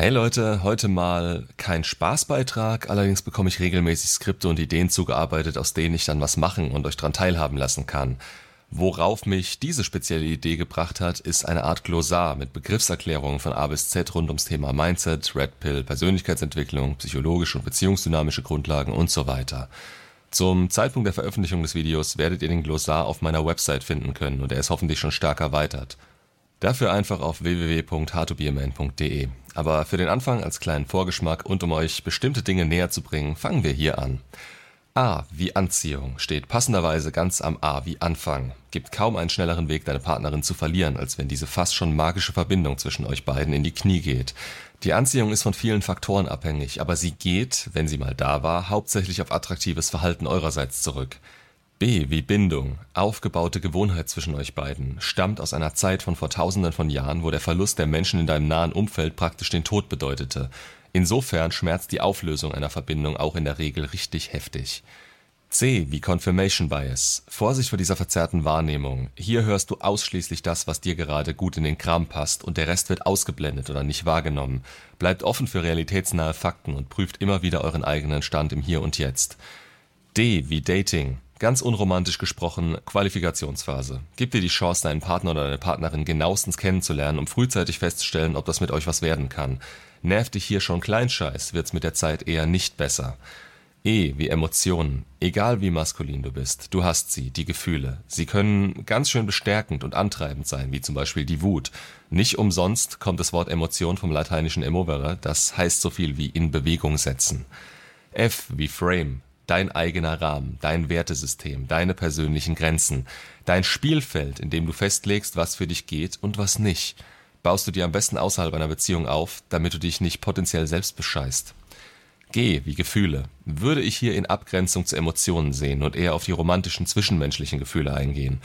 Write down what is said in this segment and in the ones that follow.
Hey Leute, heute mal kein Spaßbeitrag, allerdings bekomme ich regelmäßig Skripte und Ideen zugearbeitet, aus denen ich dann was machen und euch dran teilhaben lassen kann. Worauf mich diese spezielle Idee gebracht hat, ist eine Art Glossar mit Begriffserklärungen von A bis Z rund ums Thema Mindset, Red Pill, Persönlichkeitsentwicklung, psychologische und beziehungsdynamische Grundlagen und so weiter. Zum Zeitpunkt der Veröffentlichung des Videos werdet ihr den Glossar auf meiner Website finden können und er ist hoffentlich schon stark erweitert. Dafür einfach auf www.howtobeaman.de. Aber für den Anfang als kleinen Vorgeschmack und um euch bestimmte Dinge näher zu bringen, fangen wir hier an. A wie Anziehung steht passenderweise ganz am A wie Anfang. Gibt kaum einen schnelleren Weg, deine Partnerin zu verlieren, als wenn diese fast schon magische Verbindung zwischen euch beiden in die Knie geht. Die Anziehung ist von vielen Faktoren abhängig, aber sie geht, wenn sie mal da war, hauptsächlich auf attraktives Verhalten eurerseits zurück. B wie Bindung, aufgebaute Gewohnheit zwischen euch beiden, stammt aus einer Zeit von vor tausenden von Jahren, wo der Verlust der Menschen in deinem nahen Umfeld praktisch den Tod bedeutete. Insofern schmerzt die Auflösung einer Verbindung auch in der Regel richtig heftig. C wie Confirmation Bias. Vorsicht vor dieser verzerrten Wahrnehmung. Hier hörst du ausschließlich das, was dir gerade gut in den Kram passt und der Rest wird ausgeblendet oder nicht wahrgenommen. Bleibt offen für realitätsnahe Fakten und prüft immer wieder euren eigenen Stand im Hier und Jetzt. D wie Dating. Ganz unromantisch gesprochen, Qualifikationsphase. Gib dir die Chance, deinen Partner oder deine Partnerin genauestens kennenzulernen, um frühzeitig festzustellen, ob das mit euch was werden kann. Nervt dich hier schon Kleinscheiß, wird's mit der Zeit eher nicht besser. E wie Emotionen. Egal wie maskulin du bist, du hast sie, die Gefühle. Sie können ganz schön bestärkend und antreibend sein, wie zum Beispiel die Wut. Nicht umsonst kommt das Wort Emotion vom lateinischen emovere, das heißt so viel wie in Bewegung setzen. F wie Frame dein eigener Rahmen, dein Wertesystem, deine persönlichen Grenzen, dein Spielfeld, in dem du festlegst, was für dich geht und was nicht, baust du dir am besten außerhalb einer Beziehung auf, damit du dich nicht potenziell selbst bescheißt. G wie Gefühle würde ich hier in Abgrenzung zu Emotionen sehen und eher auf die romantischen zwischenmenschlichen Gefühle eingehen.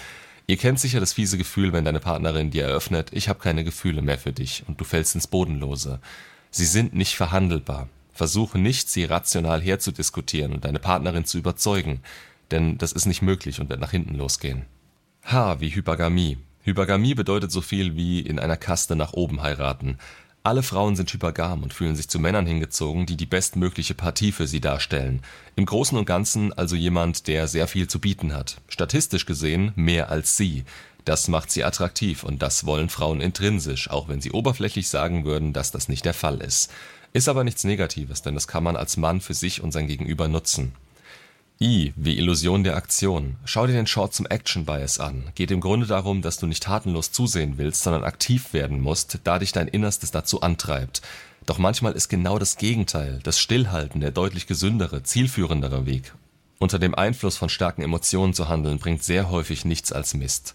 Ihr kennt sicher das fiese Gefühl, wenn deine Partnerin dir eröffnet, ich habe keine Gefühle mehr für dich und du fällst ins Bodenlose. Sie sind nicht verhandelbar. Versuche nicht, sie rational herzudiskutieren und deine Partnerin zu überzeugen, denn das ist nicht möglich und wird nach hinten losgehen. H wie Hypergamie. Hypergamie bedeutet so viel wie in einer Kaste nach oben heiraten. Alle Frauen sind hypergam und fühlen sich zu Männern hingezogen, die die bestmögliche Partie für sie darstellen. Im Großen und Ganzen also jemand, der sehr viel zu bieten hat. Statistisch gesehen mehr als sie. Das macht sie attraktiv und das wollen Frauen intrinsisch, auch wenn sie oberflächlich sagen würden, dass das nicht der Fall ist. Ist aber nichts Negatives, denn das kann man als Mann für sich und sein Gegenüber nutzen. I wie Illusion der Aktion. Schau dir den Short zum Action Bias an. Geht im Grunde darum, dass du nicht tatenlos zusehen willst, sondern aktiv werden musst, da dich dein Innerstes dazu antreibt. Doch manchmal ist genau das Gegenteil, das Stillhalten, der deutlich gesündere, zielführendere Weg. Unter dem Einfluss von starken Emotionen zu handeln, bringt sehr häufig nichts als Mist.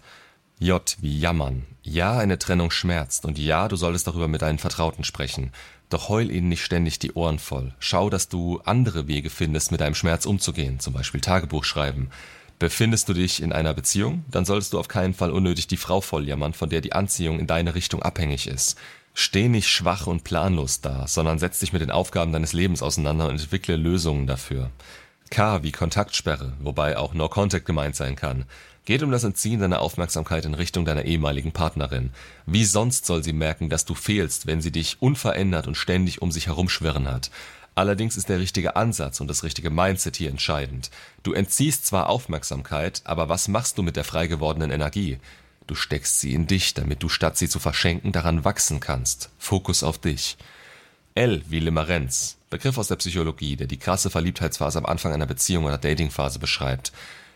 J wie Jammern. Ja, eine Trennung schmerzt und ja, du solltest darüber mit deinen Vertrauten sprechen. Doch heul ihnen nicht ständig die Ohren voll. Schau, dass du andere Wege findest, mit deinem Schmerz umzugehen, zum Beispiel Tagebuch schreiben. Befindest du dich in einer Beziehung, dann solltest du auf keinen Fall unnötig die Frau volljammern, von der die Anziehung in deine Richtung abhängig ist. Steh nicht schwach und planlos da, sondern setz dich mit den Aufgaben deines Lebens auseinander und entwickle Lösungen dafür. K wie Kontaktsperre, wobei auch No Contact gemeint sein kann. Geht um das Entziehen deiner Aufmerksamkeit in Richtung deiner ehemaligen Partnerin. Wie sonst soll sie merken, dass du fehlst, wenn sie dich unverändert und ständig um sich herumschwirren hat? Allerdings ist der richtige Ansatz und das richtige Mindset hier entscheidend. Du entziehst zwar Aufmerksamkeit, aber was machst du mit der frei gewordenen Energie? Du steckst sie in dich, damit du statt sie zu verschenken daran wachsen kannst. Fokus auf dich. L wie Limerenz. Begriff aus der Psychologie, der die krasse Verliebtheitsphase am Anfang einer Beziehung oder Datingphase beschreibt.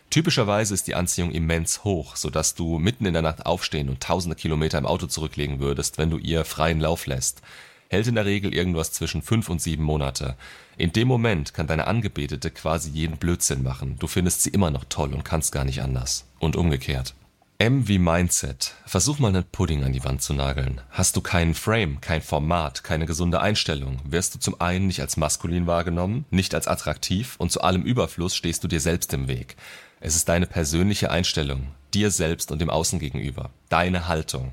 Typischerweise ist die Anziehung immens hoch, sodass du mitten in der Nacht aufstehen und tausende Kilometer im Auto zurücklegen würdest, wenn du ihr freien Lauf lässt. Hält in der Regel irgendwas zwischen fünf und sieben Monate. In dem Moment kann deine Angebetete quasi jeden Blödsinn machen. Du findest sie immer noch toll und kannst gar nicht anders. Und umgekehrt. M wie Mindset. Versuch mal einen Pudding an die Wand zu nageln. Hast du keinen Frame, kein Format, keine gesunde Einstellung, wirst du zum einen nicht als maskulin wahrgenommen, nicht als attraktiv und zu allem Überfluss stehst du dir selbst im Weg. Es ist deine persönliche Einstellung, dir selbst und dem Außen gegenüber, deine Haltung.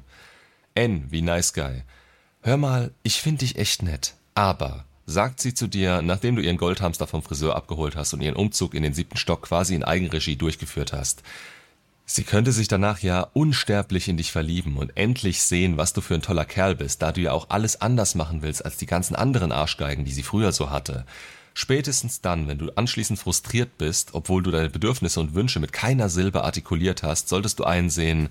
N wie Nice Guy. Hör mal, ich find dich echt nett, aber, sagt sie zu dir, nachdem du ihren Goldhamster vom Friseur abgeholt hast und ihren Umzug in den siebten Stock quasi in Eigenregie durchgeführt hast. Sie könnte sich danach ja unsterblich in dich verlieben und endlich sehen, was du für ein toller Kerl bist, da du ja auch alles anders machen willst als die ganzen anderen Arschgeigen, die sie früher so hatte. Spätestens dann, wenn du anschließend frustriert bist, obwohl du deine Bedürfnisse und Wünsche mit keiner Silbe artikuliert hast, solltest du einsehen,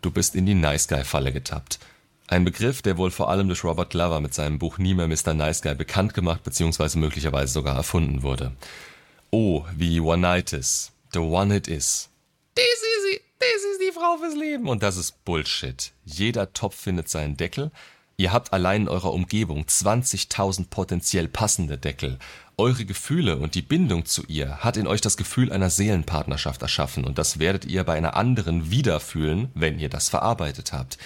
du bist in die Nice Guy Falle getappt. Ein Begriff, der wohl vor allem durch Robert Glover mit seinem Buch Nie mehr Mr. Nice Guy bekannt gemacht bzw. möglicherweise sogar erfunden wurde. O wie One-Nightis, the one it is. Sie, das ist die Frau fürs Leben. Und das ist Bullshit. Jeder Topf findet seinen Deckel. Ihr habt allein in eurer Umgebung 20.000 potenziell passende Deckel. Eure Gefühle und die Bindung zu ihr hat in euch das Gefühl einer Seelenpartnerschaft erschaffen und das werdet ihr bei einer anderen wieder fühlen, wenn ihr das verarbeitet habt.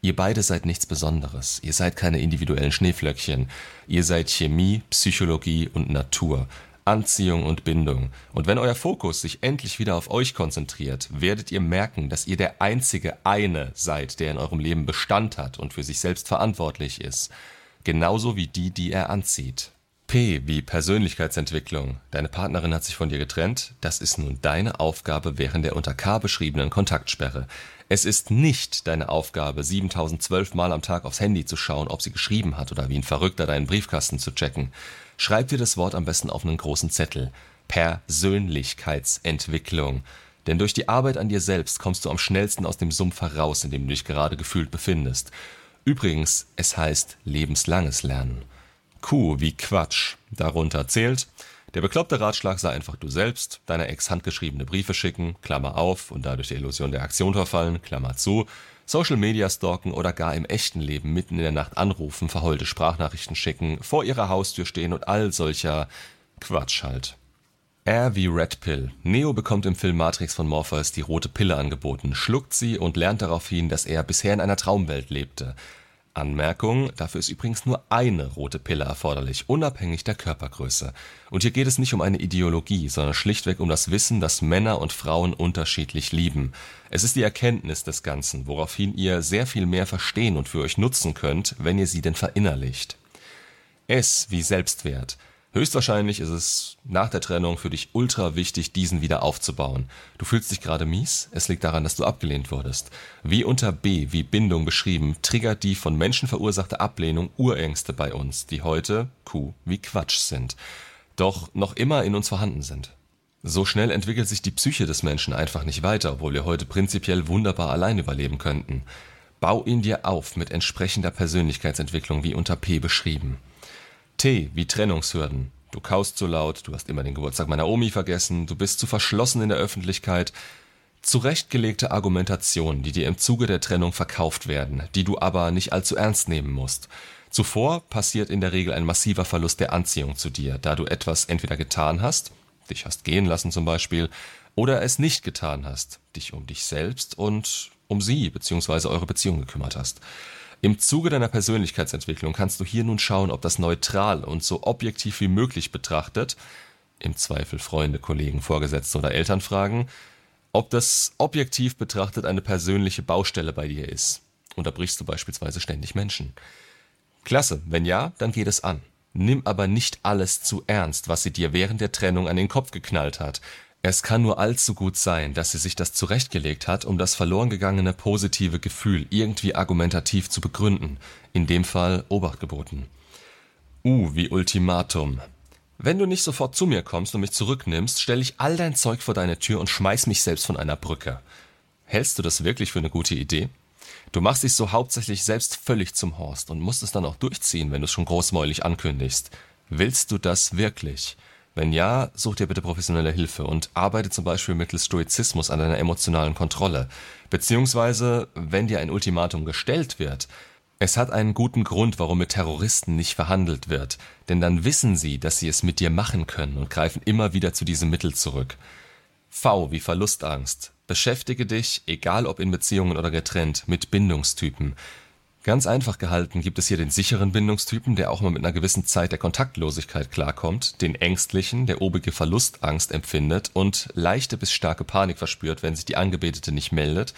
Ihr beide seid nichts Besonderes. Ihr seid keine individuellen Schneeflöckchen. Ihr seid Chemie, Psychologie und Natur. Anziehung und Bindung. Und wenn euer Fokus sich endlich wieder auf euch konzentriert, werdet ihr merken, dass ihr der einzige eine seid, der in eurem Leben Bestand hat und für sich selbst verantwortlich ist. Genauso wie die, die er anzieht. P wie Persönlichkeitsentwicklung. Deine Partnerin hat sich von dir getrennt. Das ist nun deine Aufgabe während der unter K beschriebenen Kontaktsperre. Es ist nicht deine Aufgabe, 7012 Mal am Tag aufs Handy zu schauen, ob sie geschrieben hat oder wie ein Verrückter deinen Briefkasten zu checken. Schreib dir das Wort am besten auf einen großen Zettel. Persönlichkeitsentwicklung. Denn durch die Arbeit an dir selbst kommst du am schnellsten aus dem Sumpf heraus, in dem du dich gerade gefühlt befindest. Übrigens, es heißt lebenslanges Lernen. Q wie Quatsch. Darunter zählt, der bekloppte Ratschlag sei einfach du selbst, deiner Ex handgeschriebene Briefe schicken, Klammer auf und dadurch der Illusion der Aktion verfallen, Klammer zu, Social Media stalken oder gar im echten Leben mitten in der Nacht anrufen, verheulte Sprachnachrichten schicken, vor ihrer Haustür stehen und all solcher Quatsch halt. R wie Red Pill. Neo bekommt im Film Matrix von Morpheus die rote Pille angeboten, schluckt sie und lernt daraufhin, dass er bisher in einer Traumwelt lebte. Anmerkung, dafür ist übrigens nur eine rote Pille erforderlich, unabhängig der Körpergröße. Und hier geht es nicht um eine Ideologie, sondern schlichtweg um das Wissen, dass Männer und Frauen unterschiedlich lieben. Es ist die Erkenntnis des Ganzen, woraufhin ihr sehr viel mehr verstehen und für euch nutzen könnt, wenn ihr sie denn verinnerlicht. S wie Selbstwert. Höchstwahrscheinlich ist es nach der Trennung für dich ultra wichtig, diesen wieder aufzubauen. Du fühlst dich gerade mies? Es liegt daran, dass du abgelehnt wurdest. Wie unter B, wie Bindung beschrieben, triggert die von Menschen verursachte Ablehnung Urängste bei uns, die heute Q wie Quatsch sind. Doch noch immer in uns vorhanden sind. So schnell entwickelt sich die Psyche des Menschen einfach nicht weiter, obwohl wir heute prinzipiell wunderbar allein überleben könnten. Bau ihn dir auf mit entsprechender Persönlichkeitsentwicklung wie unter P beschrieben. T wie Trennungshürden. Du kaust zu laut, du hast immer den Geburtstag meiner Omi vergessen, du bist zu verschlossen in der Öffentlichkeit. Zurechtgelegte Argumentationen, die dir im Zuge der Trennung verkauft werden, die du aber nicht allzu ernst nehmen musst. Zuvor passiert in der Regel ein massiver Verlust der Anziehung zu dir, da du etwas entweder getan hast, dich hast gehen lassen zum Beispiel, oder es nicht getan hast, dich um dich selbst und um sie bzw. eure Beziehung gekümmert hast. Im Zuge deiner Persönlichkeitsentwicklung kannst du hier nun schauen, ob das neutral und so objektiv wie möglich betrachtet (im Zweifel Freunde, Kollegen, Vorgesetzte oder Eltern fragen), ob das objektiv betrachtet eine persönliche Baustelle bei dir ist. Unterbrichst du beispielsweise ständig Menschen? Klasse, wenn ja, dann geht es an. Nimm aber nicht alles zu ernst, was sie dir während der Trennung an den Kopf geknallt hat. Es kann nur allzu gut sein, dass sie sich das zurechtgelegt hat, um das verloren gegangene positive Gefühl irgendwie argumentativ zu begründen, in dem Fall Obacht geboten. U wie Ultimatum. Wenn du nicht sofort zu mir kommst und mich zurücknimmst, stelle ich all dein Zeug vor deine Tür und schmeiß mich selbst von einer Brücke. Hältst du das wirklich für eine gute Idee? Du machst dich so hauptsächlich selbst völlig zum Horst und musst es dann auch durchziehen, wenn du es schon großmäulig ankündigst. Willst du das wirklich? Wenn ja, such dir bitte professionelle Hilfe und arbeite zum Beispiel mittels Stoizismus an deiner emotionalen Kontrolle. Beziehungsweise, wenn dir ein Ultimatum gestellt wird, es hat einen guten Grund, warum mit Terroristen nicht verhandelt wird, denn dann wissen sie, dass sie es mit dir machen können und greifen immer wieder zu diesem Mittel zurück. V wie Verlustangst. Beschäftige dich, egal ob in Beziehungen oder getrennt, mit Bindungstypen. Ganz einfach gehalten gibt es hier den sicheren Bindungstypen, der auch mal mit einer gewissen Zeit der Kontaktlosigkeit klarkommt, den ängstlichen, der obige Verlustangst empfindet und leichte bis starke Panik verspürt, wenn sich die Angebetete nicht meldet,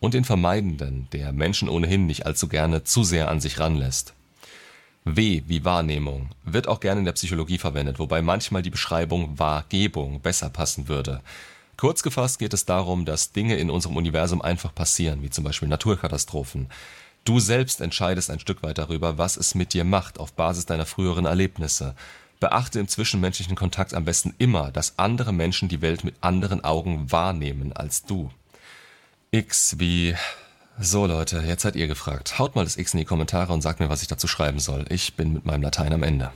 und den vermeidenden, der Menschen ohnehin nicht allzu gerne zu sehr an sich ranlässt. W wie Wahrnehmung wird auch gerne in der Psychologie verwendet, wobei manchmal die Beschreibung Wahrgebung besser passen würde. Kurz gefasst geht es darum, dass Dinge in unserem Universum einfach passieren, wie zum Beispiel Naturkatastrophen. Du selbst entscheidest ein Stück weit darüber, was es mit dir macht, auf Basis deiner früheren Erlebnisse. Beachte im zwischenmenschlichen Kontakt am besten immer, dass andere Menschen die Welt mit anderen Augen wahrnehmen als du. X wie. So Leute, jetzt seid ihr gefragt. Haut mal das X in die Kommentare und sagt mir, was ich dazu schreiben soll. Ich bin mit meinem Latein am Ende.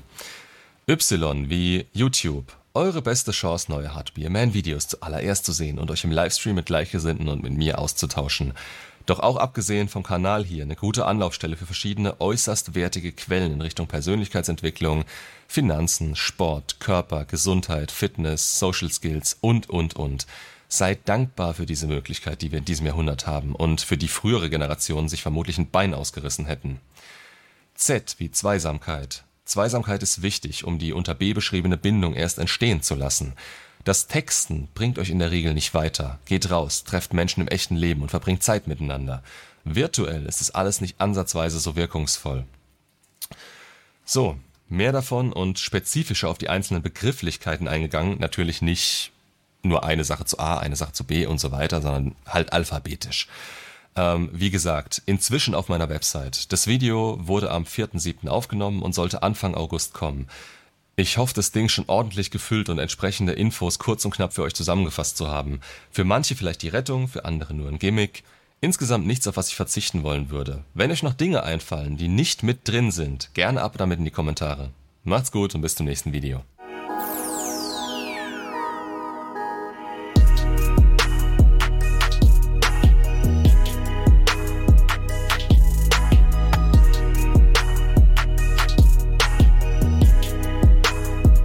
Y wie YouTube. Eure beste Chance, neue Hardbeer-Man-Videos zuallererst zu sehen und euch im Livestream mit Gleichgesinnten und mit mir auszutauschen. Doch auch abgesehen vom Kanal hier eine gute Anlaufstelle für verschiedene äußerst wertige Quellen in Richtung Persönlichkeitsentwicklung, Finanzen, Sport, Körper, Gesundheit, Fitness, Social Skills und, und, und. Seid dankbar für diese Möglichkeit, die wir in diesem Jahrhundert haben und für die frühere Generationen sich vermutlich ein Bein ausgerissen hätten. Z wie Zweisamkeit. Zweisamkeit ist wichtig, um die unter B beschriebene Bindung erst entstehen zu lassen. Das Texten bringt euch in der Regel nicht weiter. Geht raus, trefft Menschen im echten Leben und verbringt Zeit miteinander. Virtuell ist es alles nicht ansatzweise so wirkungsvoll. So, mehr davon und spezifischer auf die einzelnen Begrifflichkeiten eingegangen. Natürlich nicht nur eine Sache zu A, eine Sache zu B und so weiter, sondern halt alphabetisch. Ähm, wie gesagt, inzwischen auf meiner Website. Das Video wurde am 4.7. aufgenommen und sollte Anfang August kommen. Ich hoffe, das Ding schon ordentlich gefüllt und entsprechende Infos kurz und knapp für euch zusammengefasst zu haben. Für manche vielleicht die Rettung, für andere nur ein Gimmick. Insgesamt nichts, auf was ich verzichten wollen würde. Wenn euch noch Dinge einfallen, die nicht mit drin sind, gerne ab damit in die Kommentare. Macht's gut und bis zum nächsten Video.